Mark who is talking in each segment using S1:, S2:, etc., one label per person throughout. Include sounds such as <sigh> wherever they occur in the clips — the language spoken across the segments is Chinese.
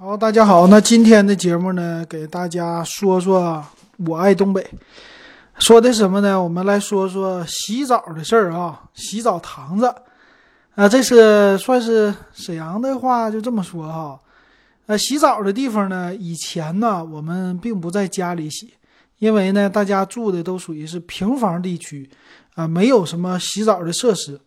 S1: 好，大家好，那今天的节目呢，给大家说说我爱东北，说的什么呢？我们来说说洗澡的事儿啊，洗澡堂子啊，这是算是沈阳的话，就这么说哈。呃，洗澡的地方呢，以前呢，我们并不在家里洗，因为呢，大家住的都属于是平房地区啊，没有什么洗澡的设施。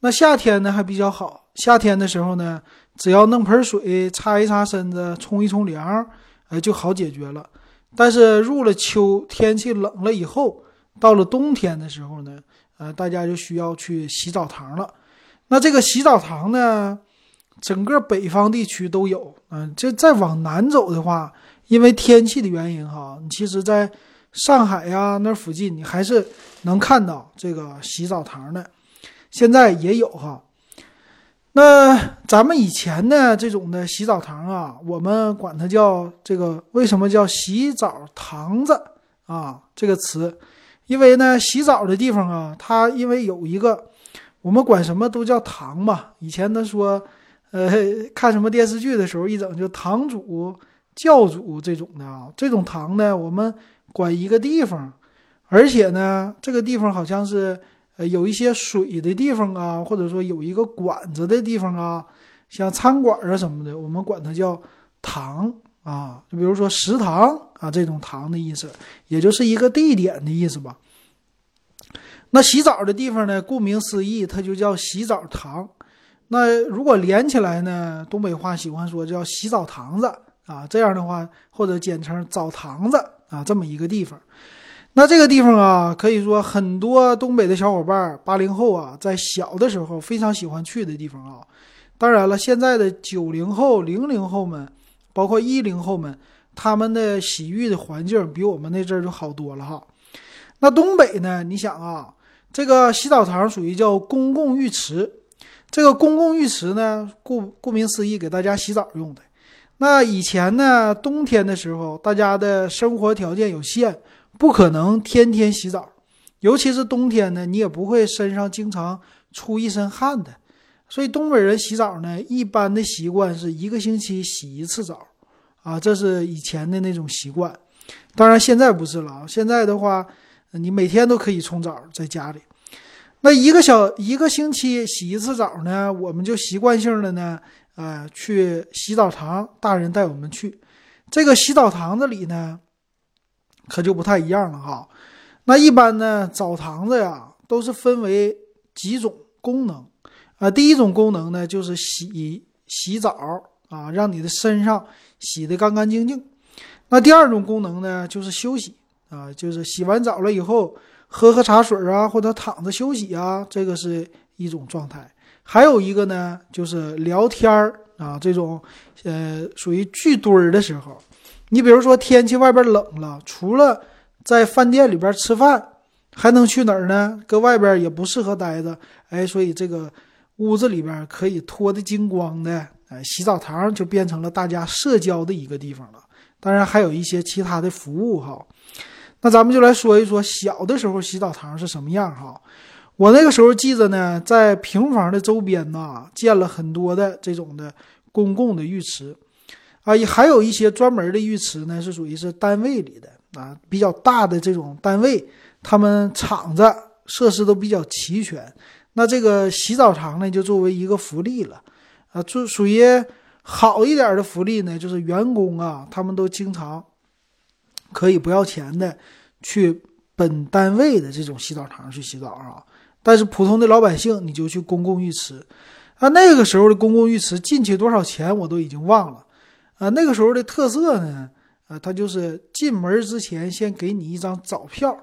S1: 那夏天呢还比较好，夏天的时候呢。只要弄盆水擦一擦身子，冲一冲凉，呃，就好解决了。但是入了秋，天气冷了以后，到了冬天的时候呢，呃，大家就需要去洗澡堂了。那这个洗澡堂呢，整个北方地区都有。嗯，这再往南走的话，因为天气的原因哈，你其实在上海呀那附近，你还是能看到这个洗澡堂的。现在也有哈。那咱们以前呢，这种的洗澡堂啊，我们管它叫这个，为什么叫洗澡堂子啊？这个词，因为呢，洗澡的地方啊，它因为有一个，我们管什么都叫堂嘛。以前他说，呃，<laughs> 看什么电视剧的时候，一整就堂主、教主这种的啊，这种堂呢，我们管一个地方，而且呢，这个地方好像是。有一些水的地方啊，或者说有一个管子的地方啊，像餐馆啊什么的，我们管它叫堂啊。就比如说食堂啊，这种堂的意思，也就是一个地点的意思吧。那洗澡的地方呢，顾名思义，它就叫洗澡堂。那如果连起来呢，东北话喜欢说叫洗澡堂子啊，这样的话，或者简称澡堂子啊，这么一个地方。那这个地方啊，可以说很多东北的小伙伴，八零后啊，在小的时候非常喜欢去的地方啊。当然了，现在的九零后、零零后们，包括一零后们，他们的洗浴的环境比我们那阵儿就好多了哈。那东北呢，你想啊，这个洗澡堂属于叫公共浴池，这个公共浴池呢，顾顾名思义，给大家洗澡用的。那以前呢，冬天的时候，大家的生活条件有限。不可能天天洗澡，尤其是冬天呢，你也不会身上经常出一身汗的。所以东北人洗澡呢，一般的习惯是一个星期洗一次澡，啊，这是以前的那种习惯。当然现在不是了啊，现在的话，你每天都可以冲澡，在家里。那一个小一个星期洗一次澡呢，我们就习惯性的呢，呃，去洗澡堂，大人带我们去这个洗澡堂子里呢。可就不太一样了哈，那一般呢，澡堂子呀都是分为几种功能啊。第一种功能呢就是洗洗澡啊，让你的身上洗得干干净净。那第二种功能呢就是休息啊，就是洗完澡了以后喝喝茶水啊，或者躺着休息啊，这个是一种状态。还有一个呢就是聊天儿啊，这种呃属于聚堆儿的时候。你比如说天气外边冷了，除了在饭店里边吃饭，还能去哪儿呢？搁外边也不适合待着，哎，所以这个屋子里边可以脱得精光的，哎，洗澡堂就变成了大家社交的一个地方了。当然还有一些其他的服务哈。那咱们就来说一说小的时候洗澡堂是什么样哈。我那个时候记着呢，在平房的周边呐，建了很多的这种的公共的浴池。啊，也还有一些专门的浴池呢，是属于是单位里的啊，比较大的这种单位，他们厂子设施都比较齐全。那这个洗澡堂呢，就作为一个福利了啊，就属于好一点的福利呢，就是员工啊，他们都经常可以不要钱的去本单位的这种洗澡堂去洗澡啊。但是普通的老百姓，你就去公共浴池啊。那个时候的公共浴池进去多少钱，我都已经忘了。啊，那个时候的特色呢，啊，它就是进门之前先给你一张早票，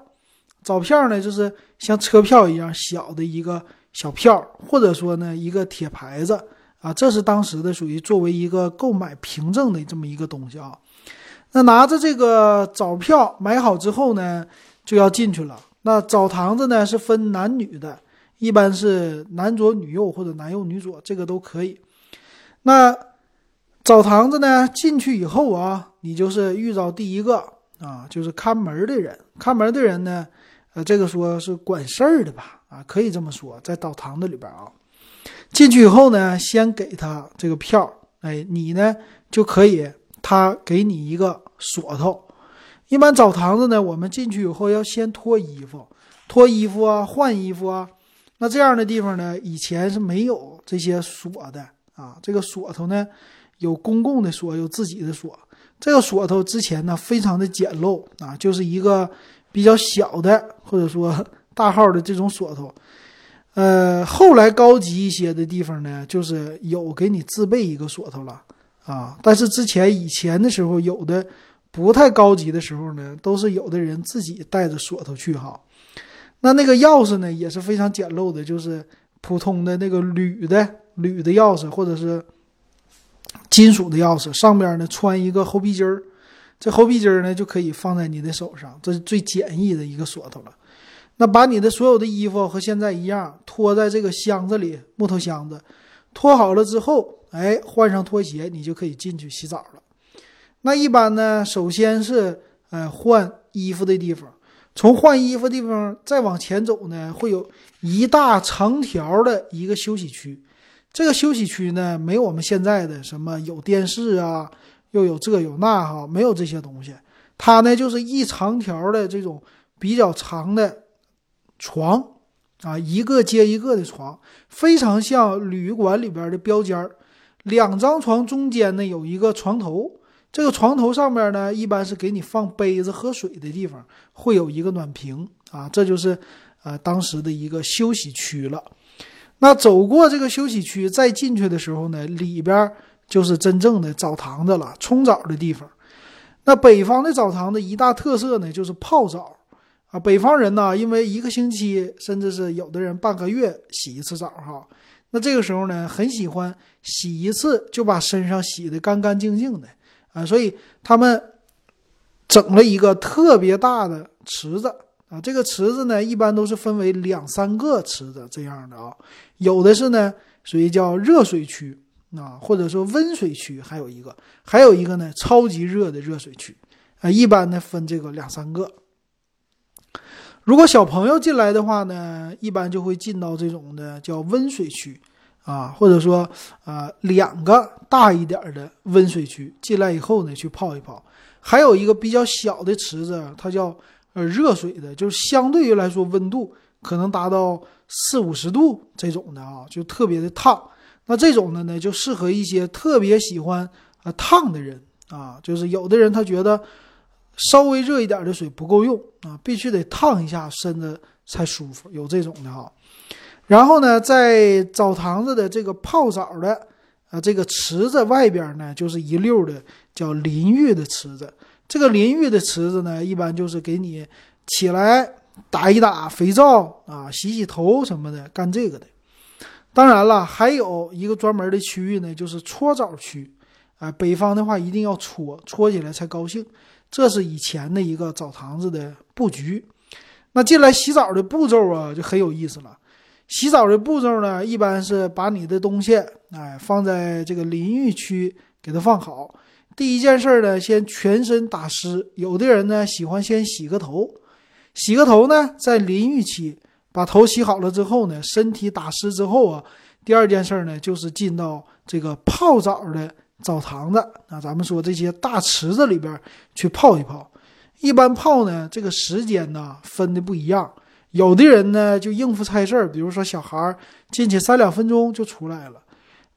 S1: 早票呢就是像车票一样小的一个小票，或者说呢一个铁牌子，啊，这是当时的属于作为一个购买凭证的这么一个东西啊。那拿着这个早票买好之后呢，就要进去了。那澡堂子呢是分男女的，一般是男左女右或者男右女左，这个都可以。那。澡堂子呢，进去以后啊，你就是遇到第一个啊，就是看门的人。看门的人呢，呃，这个说是管事儿的吧，啊，可以这么说，在澡堂子里边啊，进去以后呢，先给他这个票，哎，你呢就可以，他给你一个锁头。一般澡堂子呢，我们进去以后要先脱衣服，脱衣服啊，换衣服啊。那这样的地方呢，以前是没有这些锁的啊。这个锁头呢，有公共的锁，有自己的锁。这个锁头之前呢，非常的简陋啊，就是一个比较小的或者说 <laughs> 大号的这种锁头。呃，后来高级一些的地方呢，就是有给你自备一个锁头了啊。但是之前以前的时候，有的。不太高级的时候呢，都是有的人自己带着锁头去哈。那那个钥匙呢，也是非常简陋的，就是普通的那个铝的铝的钥匙，或者是金属的钥匙，上边呢穿一个猴皮筋儿，这猴皮筋儿呢就可以放在你的手上，这是最简易的一个锁头了。那把你的所有的衣服和现在一样拖在这个箱子里，木头箱子，拖好了之后，哎，换上拖鞋，你就可以进去洗澡了。那一般呢，首先是呃换衣服的地方，从换衣服地方再往前走呢，会有一大长条的一个休息区。这个休息区呢，没有我们现在的什么有电视啊，又有这有那哈，没有这些东西。它呢就是一长条的这种比较长的床啊，一个接一个的床，非常像旅馆里边的标间。两张床中间呢有一个床头。这个床头上面呢，一般是给你放杯子喝水的地方，会有一个暖瓶啊，这就是呃当时的一个休息区了。那走过这个休息区再进去的时候呢，里边就是真正的澡堂子了，冲澡的地方。那北方的澡堂子一大特色呢，就是泡澡啊。北方人呢，因为一个星期甚至是有的人半个月洗一次澡哈，那这个时候呢，很喜欢洗一次就把身上洗得干干净净的。啊，所以他们整了一个特别大的池子啊，这个池子呢，一般都是分为两三个池子这样的啊，有的是呢属于叫热水区啊，或者说温水区，还有一个，还有一个呢超级热的热水区啊，一般呢分这个两三个。如果小朋友进来的话呢，一般就会进到这种的叫温水区。啊，或者说，呃，两个大一点的温水区进来以后呢，去泡一泡；还有一个比较小的池子，它叫呃热水的，就是相对于来说温度可能达到四五十度这种的啊，就特别的烫。那这种的呢，就适合一些特别喜欢啊烫的人啊，就是有的人他觉得稍微热一点的水不够用啊，必须得烫一下身子才舒服，有这种的哈。然后呢，在澡堂子的这个泡澡的，啊，这个池子外边呢，就是一溜的叫淋浴的池子。这个淋浴的池子呢，一般就是给你起来打一打肥皂啊，洗洗头什么的，干这个的。当然了，还有一个专门的区域呢，就是搓澡区。啊，北方的话一定要搓，搓起来才高兴。这是以前的一个澡堂子的布局。那进来洗澡的步骤啊，就很有意思了。洗澡的步骤呢，一般是把你的东西哎放在这个淋浴区，给它放好。第一件事呢，先全身打湿。有的人呢喜欢先洗个头，洗个头呢，在淋浴期把头洗好了之后呢，身体打湿之后啊，第二件事呢就是进到这个泡澡的澡堂子啊，咱们说这些大池子里边去泡一泡。一般泡呢，这个时间呢分的不一样。有的人呢就应付差事儿，比如说小孩进去三两分钟就出来了。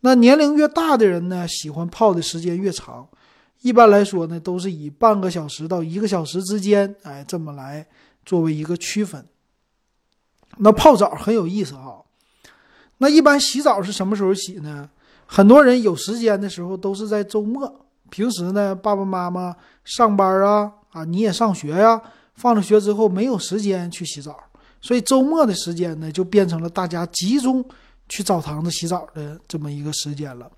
S1: 那年龄越大的人呢，喜欢泡的时间越长。一般来说呢，都是以半个小时到一个小时之间，哎，这么来作为一个区分。那泡澡很有意思哈。那一般洗澡是什么时候洗呢？很多人有时间的时候都是在周末。平时呢，爸爸妈妈上班啊，啊，你也上学呀，放了学之后没有时间去洗澡。所以周末的时间呢，就变成了大家集中去澡堂子洗澡的这么一个时间了。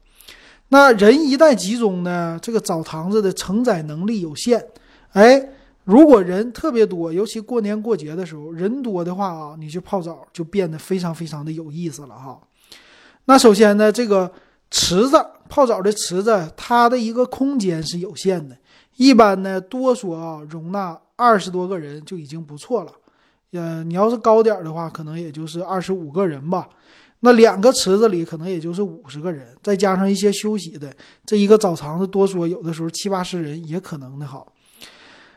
S1: 那人一旦集中呢，这个澡堂子的承载能力有限。哎，如果人特别多，尤其过年过节的时候，人多的话啊，你去泡澡就变得非常非常的有意思了哈。那首先呢，这个池子泡澡的池子，它的一个空间是有限的，一般呢，多说啊，容纳二十多个人就已经不错了。呃，你要是高点的话，可能也就是二十五个人吧。那两个池子里可能也就是五十个人，再加上一些休息的，这一个澡堂子多说有的时候七八十人也可能的好。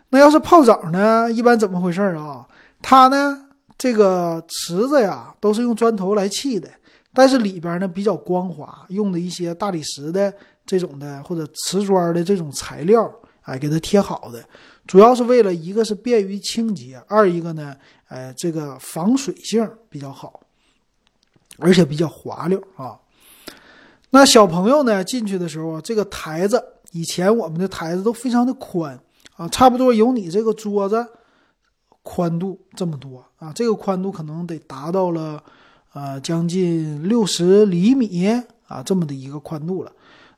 S1: 那要是泡澡呢，一般怎么回事啊？它呢，这个池子呀都是用砖头来砌的，但是里边呢比较光滑，用的一些大理石的这种的或者瓷砖的这种材料，哎，给它贴好的，主要是为了一个是便于清洁，二一个呢，呃，这个防水性比较好。而且比较滑溜啊，那小朋友呢进去的时候，这个台子以前我们的台子都非常的宽啊，差不多有你这个桌子宽度这么多啊，这个宽度可能得达到了呃将近六十厘米啊这么的一个宽度了。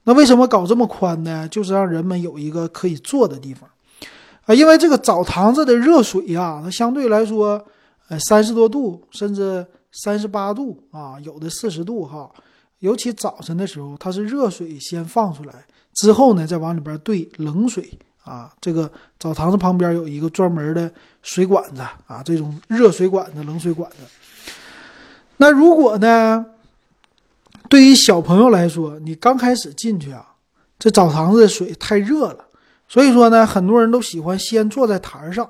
S1: 那为什么搞这么宽呢？就是让人们有一个可以坐的地方啊，因为这个澡堂子的热水呀，它相对来说呃三十多度甚至。三十八度啊，有的四十度哈，尤其早晨的时候，它是热水先放出来，之后呢再往里边兑冷水啊。这个澡堂子旁边有一个专门的水管子啊，这种热水管子、冷水管子。那如果呢，对于小朋友来说，你刚开始进去啊，这澡堂子的水太热了，所以说呢，很多人都喜欢先坐在台上。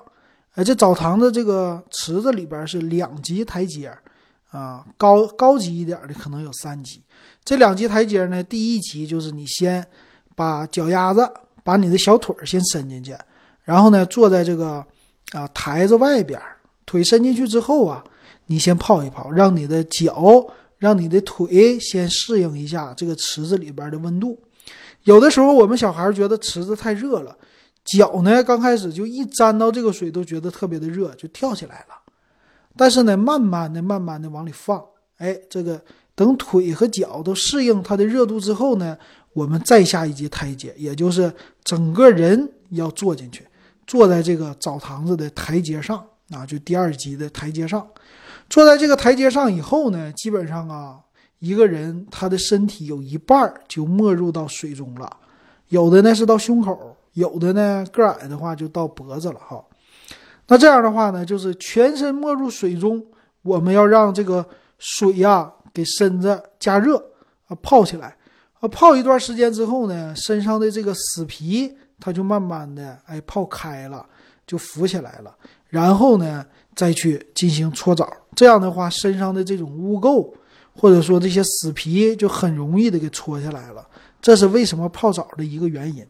S1: 哎，这澡堂子这个池子里边是两级台阶。啊，高高级一点的可能有三级，这两级台阶呢，第一级就是你先把脚丫子，把你的小腿先伸进去，然后呢坐在这个啊台子外边，腿伸进去之后啊，你先泡一泡，让你的脚，让你的腿先适应一下这个池子里边的温度。有的时候我们小孩觉得池子太热了，脚呢刚开始就一沾到这个水都觉得特别的热，就跳起来了。但是呢，慢慢的、慢慢的往里放，哎，这个等腿和脚都适应它的热度之后呢，我们再下一级台阶，也就是整个人要坐进去，坐在这个澡堂子的台阶上啊，就第二级的台阶上。坐在这个台阶上以后呢，基本上啊，一个人他的身体有一半就没入到水中了，有的呢是到胸口，有的呢个矮的话就到脖子了哈。那这样的话呢，就是全身没入水中，我们要让这个水呀给身子加热啊，泡起来。啊，泡一段时间之后呢，身上的这个死皮它就慢慢的哎泡开了，就浮起来了，然后呢再去进行搓澡，这样的话身上的这种污垢或者说这些死皮就很容易的给搓下来了，这是为什么泡澡的一个原因。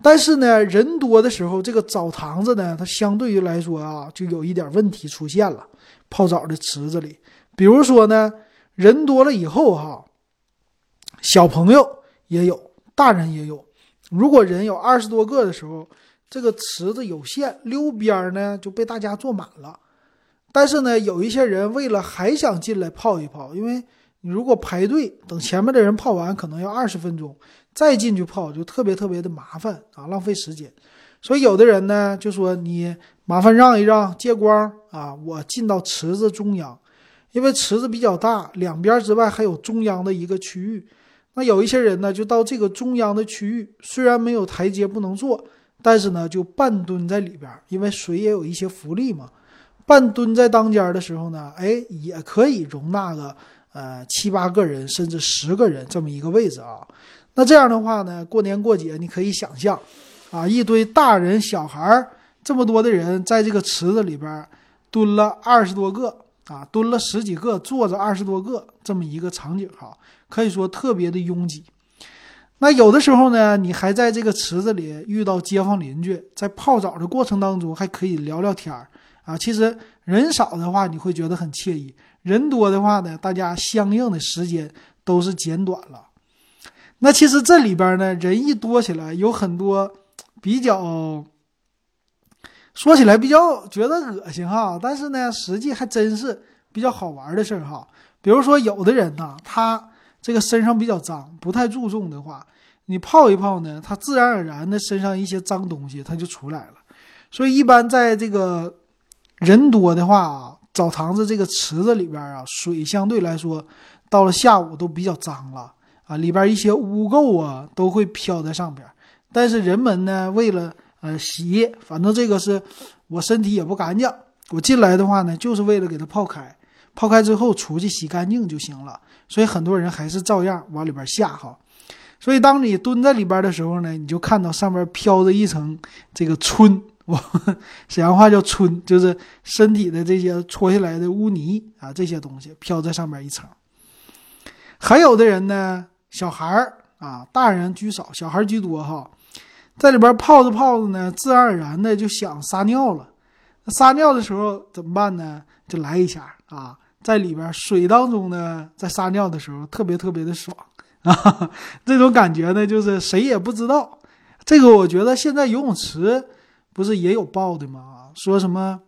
S1: 但是呢，人多的时候，这个澡堂子呢，它相对于来说啊，就有一点问题出现了。泡澡的池子里，比如说呢，人多了以后哈，小朋友也有，大人也有。如果人有二十多个的时候，这个池子有限，溜边呢就被大家坐满了。但是呢，有一些人为了还想进来泡一泡，因为你如果排队等前面的人泡完，可能要二十分钟。再进去泡就特别特别的麻烦啊，浪费时间。所以有的人呢就说你麻烦让一让，借光啊，我进到池子中央，因为池子比较大，两边之外还有中央的一个区域。那有一些人呢就到这个中央的区域，虽然没有台阶不能坐，但是呢就半蹲在里边，因为水也有一些浮力嘛。半蹲在当间的时候呢，哎，也可以容纳个呃七八个人甚至十个人这么一个位置啊。那这样的话呢，过年过节你可以想象，啊，一堆大人小孩这么多的人在这个池子里边蹲了二十多个啊，蹲了十几个，坐着二十多个，这么一个场景哈，可以说特别的拥挤。那有的时候呢，你还在这个池子里遇到街坊邻居，在泡澡的过程当中还可以聊聊天儿啊。其实人少的话你会觉得很惬意，人多的话呢，大家相应的时间都是减短了。那其实这里边呢，人一多起来，有很多比较说起来比较觉得恶心哈，但是呢，实际还真是比较好玩的事儿哈。比如说，有的人呢，他这个身上比较脏，不太注重的话，你泡一泡呢，他自然而然的身上一些脏东西他就出来了。所以，一般在这个人多的话啊，澡堂子这个池子里边啊，水相对来说到了下午都比较脏了。啊，里边一些污垢啊都会飘在上边，但是人们呢，为了呃洗，反正这个是我身体也不干净，我进来的话呢，就是为了给它泡开，泡开之后出去洗干净就行了。所以很多人还是照样往里边下哈。所以当你蹲在里边的时候呢，你就看到上面飘着一层这个春，我 <laughs> 沈阳话叫春，就是身体的这些搓下来的污泥啊，这些东西飘在上面一层。还有的人呢，小孩儿啊，大人居少，小孩居多哈，在里边泡着泡着呢，自然而然的就想撒尿了。撒尿的时候怎么办呢？就来一下啊。在里边水当中呢，在撒尿的时候特别特别的爽 <laughs> 啊！这种感觉呢，就是谁也不知道。这个我觉得现在游泳池不是也有报的吗？说什么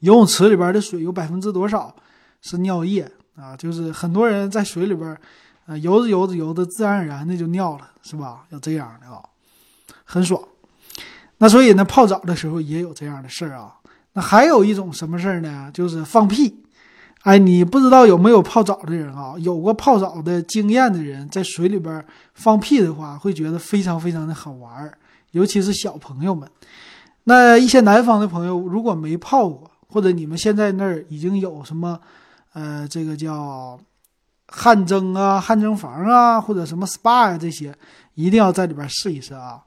S1: 游泳池里边的水有百分之多少是尿液啊？就是很多人在水里边啊游着游着游着，自然而然的就尿了，是吧？有这样的啊，很爽。那所以呢，泡澡的时候也有这样的事儿啊。那还有一种什么事儿呢？就是放屁。哎，你不知道有没有泡澡的人啊？有过泡澡的经验的人，在水里边放屁的话，会觉得非常非常的好玩儿，尤其是小朋友们。那一些南方的朋友，如果没泡过，或者你们现在那儿已经有什么，呃，这个叫汗蒸啊、汗蒸房啊，或者什么 SPA 啊这些，一定要在里边试一试啊。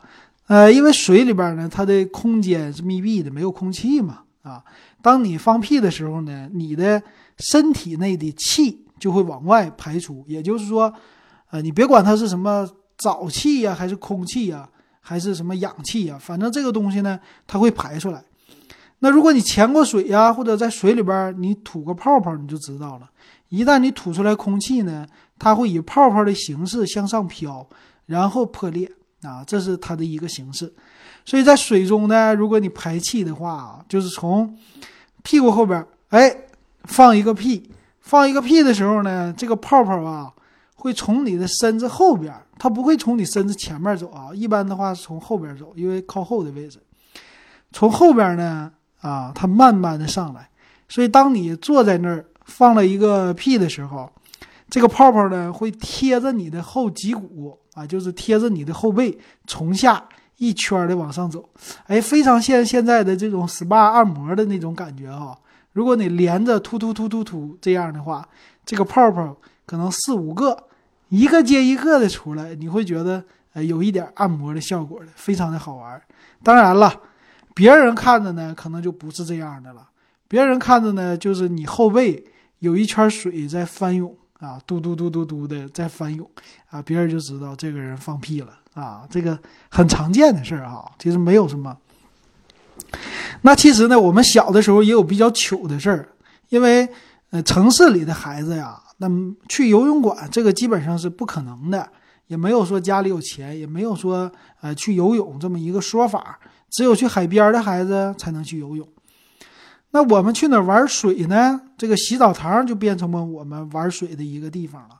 S1: 呃，因为水里边呢，它的空间是密闭的，没有空气嘛。啊，当你放屁的时候呢，你的身体内的气就会往外排出，也就是说，呃，你别管它是什么沼气呀，还是空气呀，还是什么氧气呀，反正这个东西呢，它会排出来。那如果你潜过水呀，或者在水里边你吐个泡泡，你就知道了。一旦你吐出来空气呢，它会以泡泡的形式向上飘，然后破裂啊，这是它的一个形式。所以在水中呢，如果你排气的话，就是从屁股后边，哎。放一个屁，放一个屁的时候呢，这个泡泡啊会从你的身子后边，它不会从你身子前面走啊。一般的话是从后边走，因为靠后的位置。从后边呢，啊，它慢慢的上来。所以当你坐在那儿放了一个屁的时候，这个泡泡呢会贴着你的后脊骨啊，就是贴着你的后背，从下一圈的往上走。哎，非常像现在的这种 SPA 按摩的那种感觉啊。如果你连着突突突突突这样的话，这个泡泡可能四五个，一个接一个的出来，你会觉得呃有一点按摩的效果的，非常的好玩。当然了，别人看着呢可能就不是这样的了，别人看着呢就是你后背有一圈水在翻涌啊，嘟嘟嘟嘟嘟的在翻涌啊，别人就知道这个人放屁了啊，这个很常见的事儿啊，其实没有什么。那其实呢，我们小的时候也有比较糗的事儿，因为呃，城市里的孩子呀，那去游泳馆这个基本上是不可能的，也没有说家里有钱，也没有说呃去游泳这么一个说法，只有去海边的孩子才能去游泳。那我们去哪玩水呢？这个洗澡堂就变成了我们玩水的一个地方了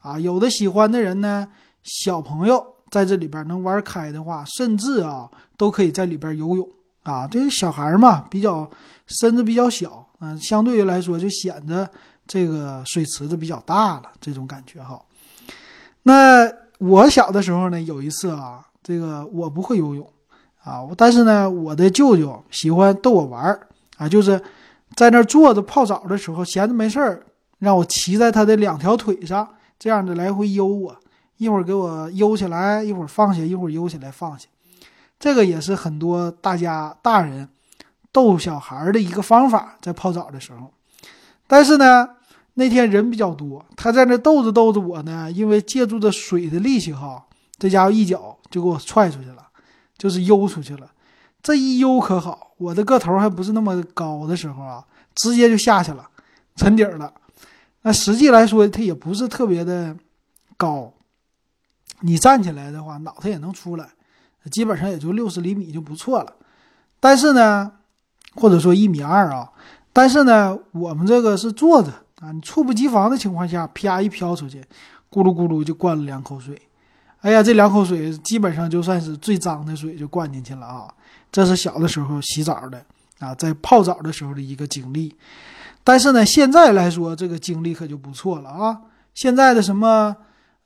S1: 啊！有的喜欢的人呢，小朋友在这里边能玩开的话，甚至啊都可以在里边游泳。啊，这个小孩嘛，比较身子比较小，嗯，相对于来说就显得这个水池子比较大了，这种感觉哈。那我小的时候呢，有一次啊，这个我不会游泳啊，但是呢，我的舅舅喜欢逗我玩儿啊，就是在那坐着泡澡的时候，闲着没事儿，让我骑在他的两条腿上，这样的来回悠我，一会儿给我悠起来，一会儿放下，一会儿悠起来放下。这个也是很多大家大人逗小孩的一个方法，在泡澡的时候。但是呢，那天人比较多，他在那逗着逗着我呢，因为借助着水的力气哈，这家伙一脚就给我踹出去了，就是悠出去了。这一悠可好，我的个头还不是那么高的时候啊，直接就下去了，沉底了。那实际来说，它也不是特别的高，你站起来的话，脑袋也能出来。基本上也就六十厘米就不错了，但是呢，或者说一米二啊，但是呢，我们这个是坐着啊，你猝不及防的情况下，啪一飘出去，咕噜咕噜就灌了两口水，哎呀，这两口水基本上就算是最脏的水就灌进去了啊！这是小的时候洗澡的啊，在泡澡的时候的一个经历，但是呢，现在来说这个经历可就不错了啊，现在的什么？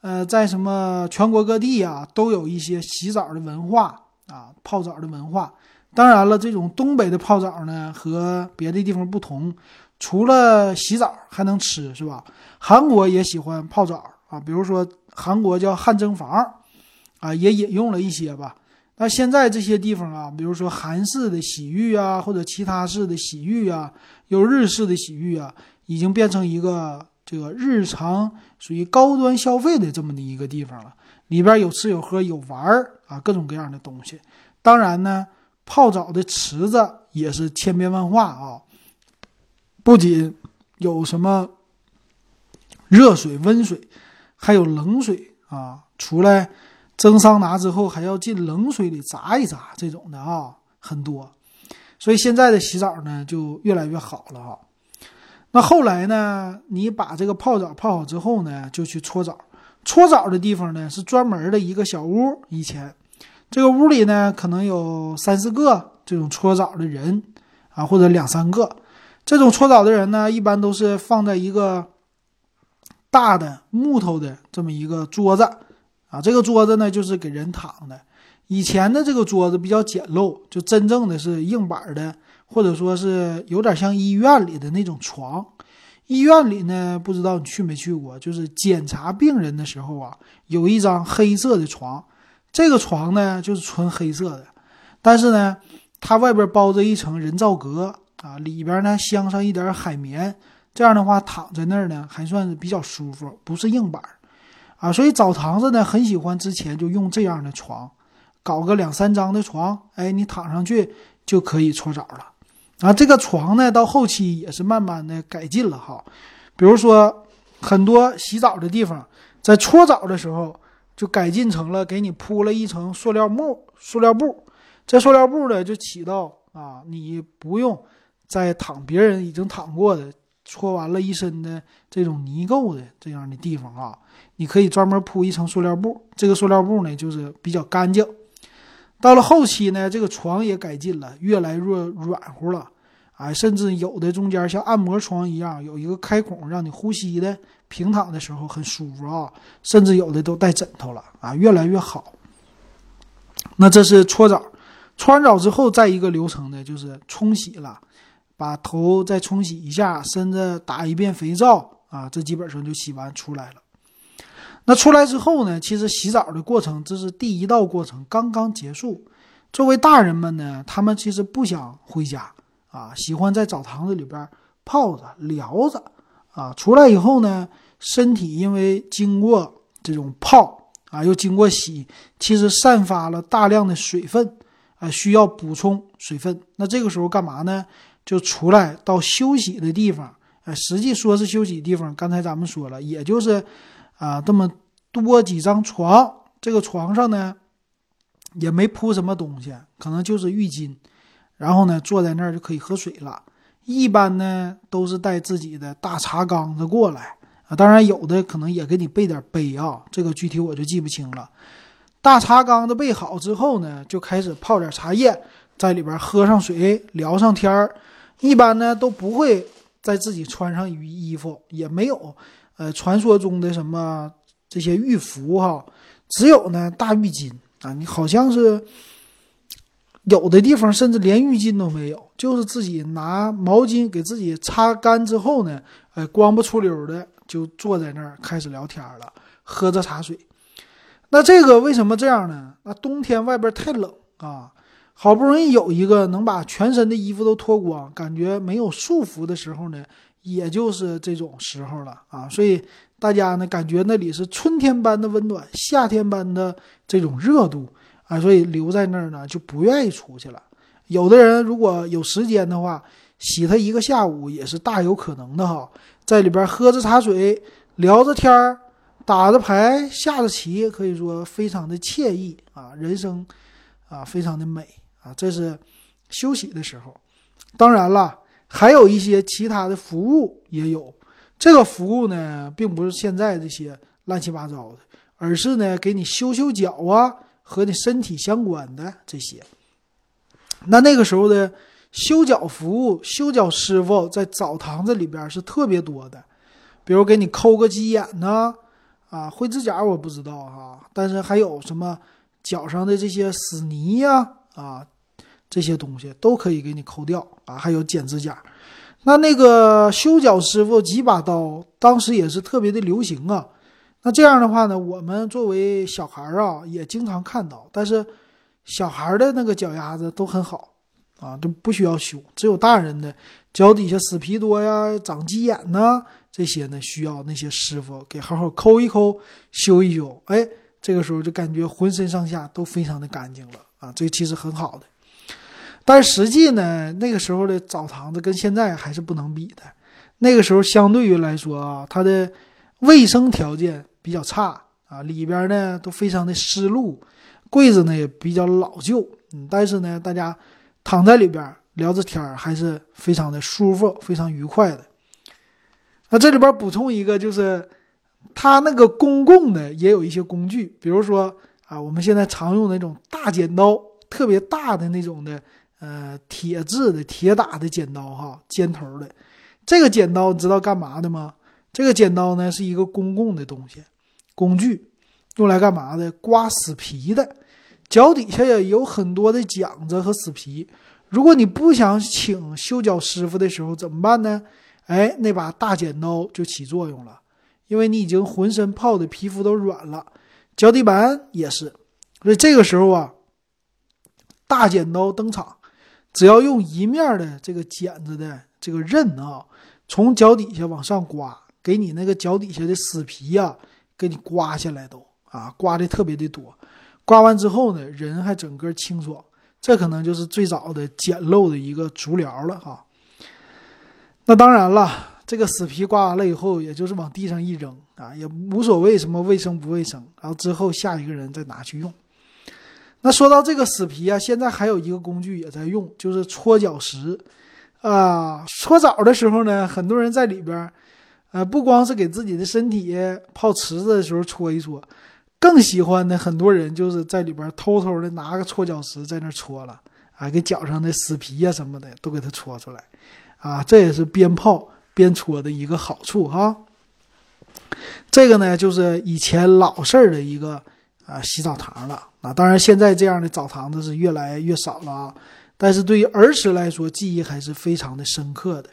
S1: 呃，在什么全国各地啊，都有一些洗澡的文化啊，泡澡的文化。当然了，这种东北的泡澡呢，和别的地方不同。除了洗澡还能吃，是吧？韩国也喜欢泡澡啊，比如说韩国叫汗蒸房，啊，也引用了一些吧。那现在这些地方啊，比如说韩式的洗浴啊，或者其他式的洗浴啊，有日式的洗浴啊，已经变成一个这个日常属于高端消费的这么的一个地方了。里边有吃有喝有玩儿啊，各种各样的东西。当然呢，泡澡的池子也是千变万化啊，不仅有什么热水、温水，还有冷水啊，出来。蒸桑拿之后还要进冷水里炸一炸，这种的啊很多，所以现在的洗澡呢就越来越好了哈。那后来呢，你把这个泡澡泡好之后呢，就去搓澡。搓澡的地方呢是专门的一个小屋，以前这个屋里呢可能有三四个这种搓澡的人啊，或者两三个。这种搓澡的人呢，一般都是放在一个大的木头的这么一个桌子。啊，这个桌子呢，就是给人躺的。以前的这个桌子比较简陋，就真正的是硬板的，或者说是有点像医院里的那种床。医院里呢，不知道你去没去过，就是检查病人的时候啊，有一张黑色的床，这个床呢就是纯黑色的，但是呢，它外边包着一层人造革啊，里边呢镶上一点海绵，这样的话躺在那儿呢还算是比较舒服，不是硬板。啊，所以澡堂子呢很喜欢之前就用这样的床，搞个两三张的床，哎，你躺上去就可以搓澡了。啊，这个床呢到后期也是慢慢的改进了哈，比如说很多洗澡的地方，在搓澡的时候就改进成了给你铺了一层塑料布，塑料布，这塑料布呢就起到啊，你不用在躺别人已经躺过的。搓完了一身的这种泥垢的这样的地方啊，你可以专门铺一层塑料布。这个塑料布呢，就是比较干净。到了后期呢，这个床也改进了，越来越软乎了，啊，甚至有的中间像按摩床一样，有一个开孔让你呼吸的，平躺的时候很舒服啊。甚至有的都带枕头了啊，越来越好。那这是搓澡，搓完澡之后，再一个流程呢，就是冲洗了。把头再冲洗一下，身子打一遍肥皂啊，这基本上就洗完出来了。那出来之后呢，其实洗澡的过程这是第一道过程，刚刚结束。作为大人们呢，他们其实不想回家啊，喜欢在澡堂子里边泡着聊着啊。出来以后呢，身体因为经过这种泡啊，又经过洗，其实散发了大量的水分啊，需要补充水分。那这个时候干嘛呢？就出来到休息的地方，哎，实际说是休息地方。刚才咱们说了，也就是啊，这么多几张床，这个床上呢也没铺什么东西，可能就是浴巾。然后呢，坐在那儿就可以喝水了。一般呢都是带自己的大茶缸子过来啊，当然有的可能也给你备点杯啊，这个具体我就记不清了。大茶缸子备好之后呢，就开始泡点茶叶，在里边喝上水，聊上天儿。一般呢都不会在自己穿上浴衣服，也没有，呃，传说中的什么这些浴服哈，只有呢大浴巾啊。你好像是有的地方甚至连浴巾都没有，就是自己拿毛巾给自己擦干之后呢，呃，光不出溜的就坐在那儿开始聊天了，喝着茶水。那这个为什么这样呢？那冬天外边太冷啊。好不容易有一个能把全身的衣服都脱光，感觉没有束缚的时候呢，也就是这种时候了啊！所以大家呢，感觉那里是春天般的温暖，夏天般的这种热度啊，所以留在那儿呢就不愿意出去了。有的人如果有时间的话，洗它一个下午也是大有可能的哈，在里边喝着茶水，聊着天儿，打着牌，下着棋，可以说非常的惬意啊，人生啊，非常的美。啊，这是休息的时候。当然了，还有一些其他的服务也有。这个服务呢，并不是现在这些乱七八糟的，而是呢，给你修修脚啊，和你身体相关的这些。那那个时候的修脚服务，修脚师傅在澡堂子里边是特别多的，比如给你抠个鸡眼呢，啊，灰指甲我不知道哈，但是还有什么脚上的这些死泥呀。啊这些东西都可以给你抠掉啊，还有剪指甲。那那个修脚师傅几把刀，当时也是特别的流行啊。那这样的话呢，我们作为小孩儿啊，也经常看到。但是小孩的那个脚丫子都很好啊，都不需要修。只有大人的脚底下死皮多呀、长鸡眼呐，这些呢需要那些师傅给好好抠一抠、修一修。哎，这个时候就感觉浑身上下都非常的干净了啊，这其实很好的。但实际呢，那个时候的澡堂子跟现在还是不能比的。那个时候相对于来说啊，它的卫生条件比较差啊，里边呢都非常的湿漉，柜子呢也比较老旧。嗯，但是呢，大家躺在里边聊着天还是非常的舒服，非常愉快的。那这里边补充一个，就是它那个公共的也有一些工具，比如说啊，我们现在常用那种大剪刀，特别大的那种的。呃，铁制的、铁打的剪刀，哈，尖头的。这个剪刀你知道干嘛的吗？这个剪刀呢是一个公共的东西，工具，用来干嘛的？刮死皮的。脚底下也有很多的茧子和死皮。如果你不想请修脚师傅的时候怎么办呢？哎，那把大剪刀就起作用了，因为你已经浑身泡的皮肤都软了，脚底板也是。所以这个时候啊，大剪刀登场。只要用一面的这个剪子的这个刃啊，从脚底下往上刮，给你那个脚底下的死皮呀，给你刮下来都啊，刮的特别的多。刮完之后呢，人还整个清爽。这可能就是最早的简陋的一个足疗了哈。那当然了，这个死皮刮完了以后，也就是往地上一扔啊，也无所谓什么卫生不卫生。然后之后下一个人再拿去用。那说到这个死皮啊，现在还有一个工具也在用，就是搓脚石，啊，搓澡的时候呢，很多人在里边，呃，不光是给自己的身体泡池子的时候搓一搓，更喜欢的很多人就是在里边偷偷的拿个搓脚石在那搓了，啊，给脚上的死皮呀什么的都给它搓出来，啊，这也是边泡边搓的一个好处哈。这个呢，就是以前老式的一个。啊，洗澡堂了啊！当然，现在这样的澡堂子是越来越少了啊。但是对于儿时来说，记忆还是非常的深刻的。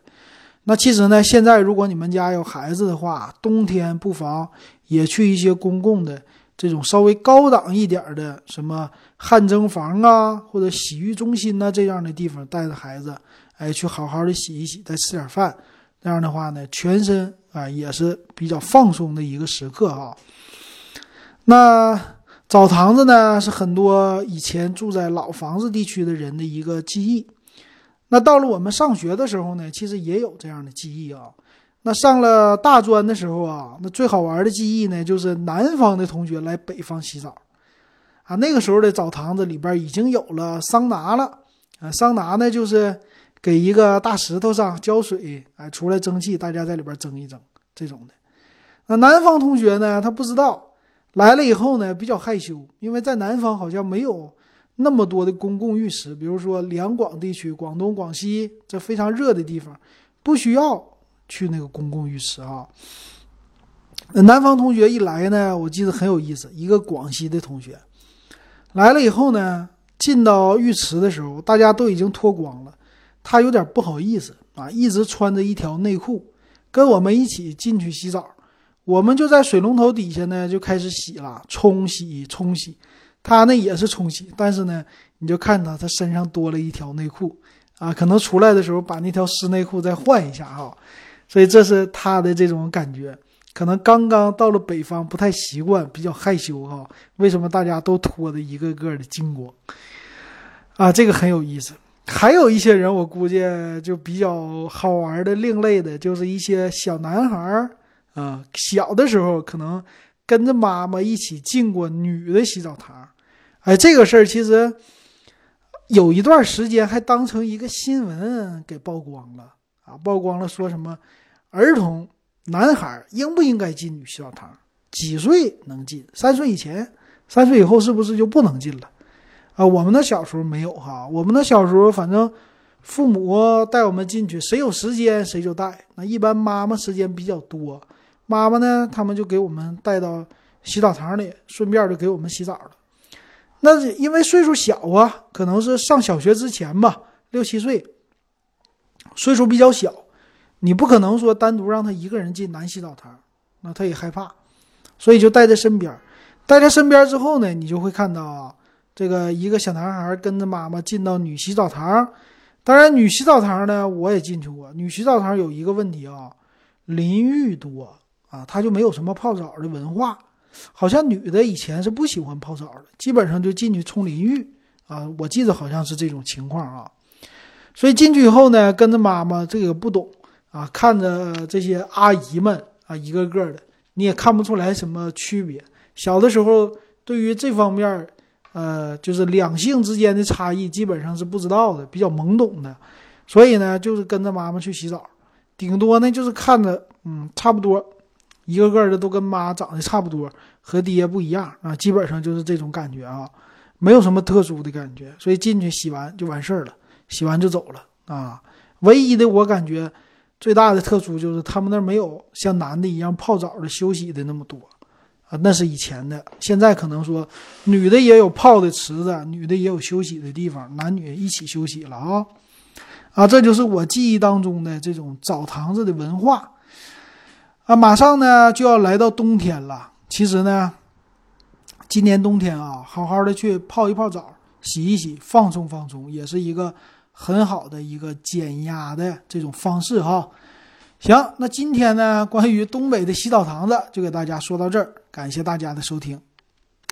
S1: 那其实呢，现在如果你们家有孩子的话，冬天不妨也去一些公共的这种稍微高档一点的，什么汗蒸房啊，或者洗浴中心呐这样的地方，带着孩子，哎，去好好的洗一洗，再吃点饭。这样的话呢，全身啊也是比较放松的一个时刻啊。那。澡堂子呢，是很多以前住在老房子地区的人的一个记忆。那到了我们上学的时候呢，其实也有这样的记忆啊。那上了大专的时候啊，那最好玩的记忆呢，就是南方的同学来北方洗澡啊。那个时候的澡堂子里边已经有了桑拿了啊。桑拿呢，就是给一个大石头上浇水，哎，出来蒸汽，大家在里边蒸一蒸这种的。那南方同学呢，他不知道。来了以后呢，比较害羞，因为在南方好像没有那么多的公共浴池，比如说两广地区，广东、广西这非常热的地方，不需要去那个公共浴池啊。南方同学一来呢，我记得很有意思，一个广西的同学来了以后呢，进到浴池的时候，大家都已经脱光了，他有点不好意思啊，一直穿着一条内裤，跟我们一起进去洗澡。我们就在水龙头底下呢，就开始洗了，冲洗冲洗。他呢也是冲洗，但是呢，你就看他，他身上多了一条内裤啊，可能出来的时候把那条湿内裤再换一下哈。所以这是他的这种感觉，可能刚刚到了北方不太习惯，比较害羞哈。为什么大家都脱的一个个的精光啊？这个很有意思。还有一些人，我估计就比较好玩的、另类的，就是一些小男孩儿。啊，小的时候可能跟着妈妈一起进过女的洗澡堂，哎，这个事儿其实有一段时间还当成一个新闻给曝光了啊，曝光了说什么儿童男孩应不应该进女洗澡堂，几岁能进？三岁以前，三岁以后是不是就不能进了？啊，我们的小时候没有哈，我们的小时候反正父母带我们进去，谁有时间谁就带，那一般妈妈时间比较多。妈妈呢？他们就给我们带到洗澡堂里，顺便就给我们洗澡了。那因为岁数小啊，可能是上小学之前吧，六七岁，岁数比较小，你不可能说单独让他一个人进男洗澡堂，那他也害怕，所以就带在身边。带在身边之后呢，你就会看到啊，这个一个小男孩跟着妈妈进到女洗澡堂。当然，女洗澡堂呢，我也进去过。女洗澡堂有一个问题啊，淋浴多啊，他就没有什么泡澡的文化。好像女的以前是不喜欢泡澡的，基本上就进去冲淋浴啊。我记得好像是这种情况啊。所以进去以后呢，跟着妈妈，这个不懂啊，看着这些阿姨们啊，一个个的，你也看不出来什么区别。小的时候，对于这方面，呃，就是两性之间的差异，基本上是不知道的，比较懵懂的。所以呢，就是跟着妈妈去洗澡，顶多呢就是看着，嗯，差不多，一个个的都跟妈长得差不多，和爹不一样啊，基本上就是这种感觉啊，没有什么特殊的感觉。所以进去洗完就完事儿了。洗完就走了啊！唯一的我感觉最大的特殊就是他们那没有像男的一样泡澡的休息的那么多啊，那是以前的。现在可能说女的也有泡的池子，女的也有休息的地方，男女一起休息了啊啊！这就是我记忆当中的这种澡堂子的文化啊！马上呢就要来到冬天了，其实呢，今年冬天啊，好好的去泡一泡澡，洗一洗，放松放松，也是一个。很好的一个减压的这种方式哈，行，那今天呢，关于东北的洗澡堂子就给大家说到这儿，感谢大家的收听。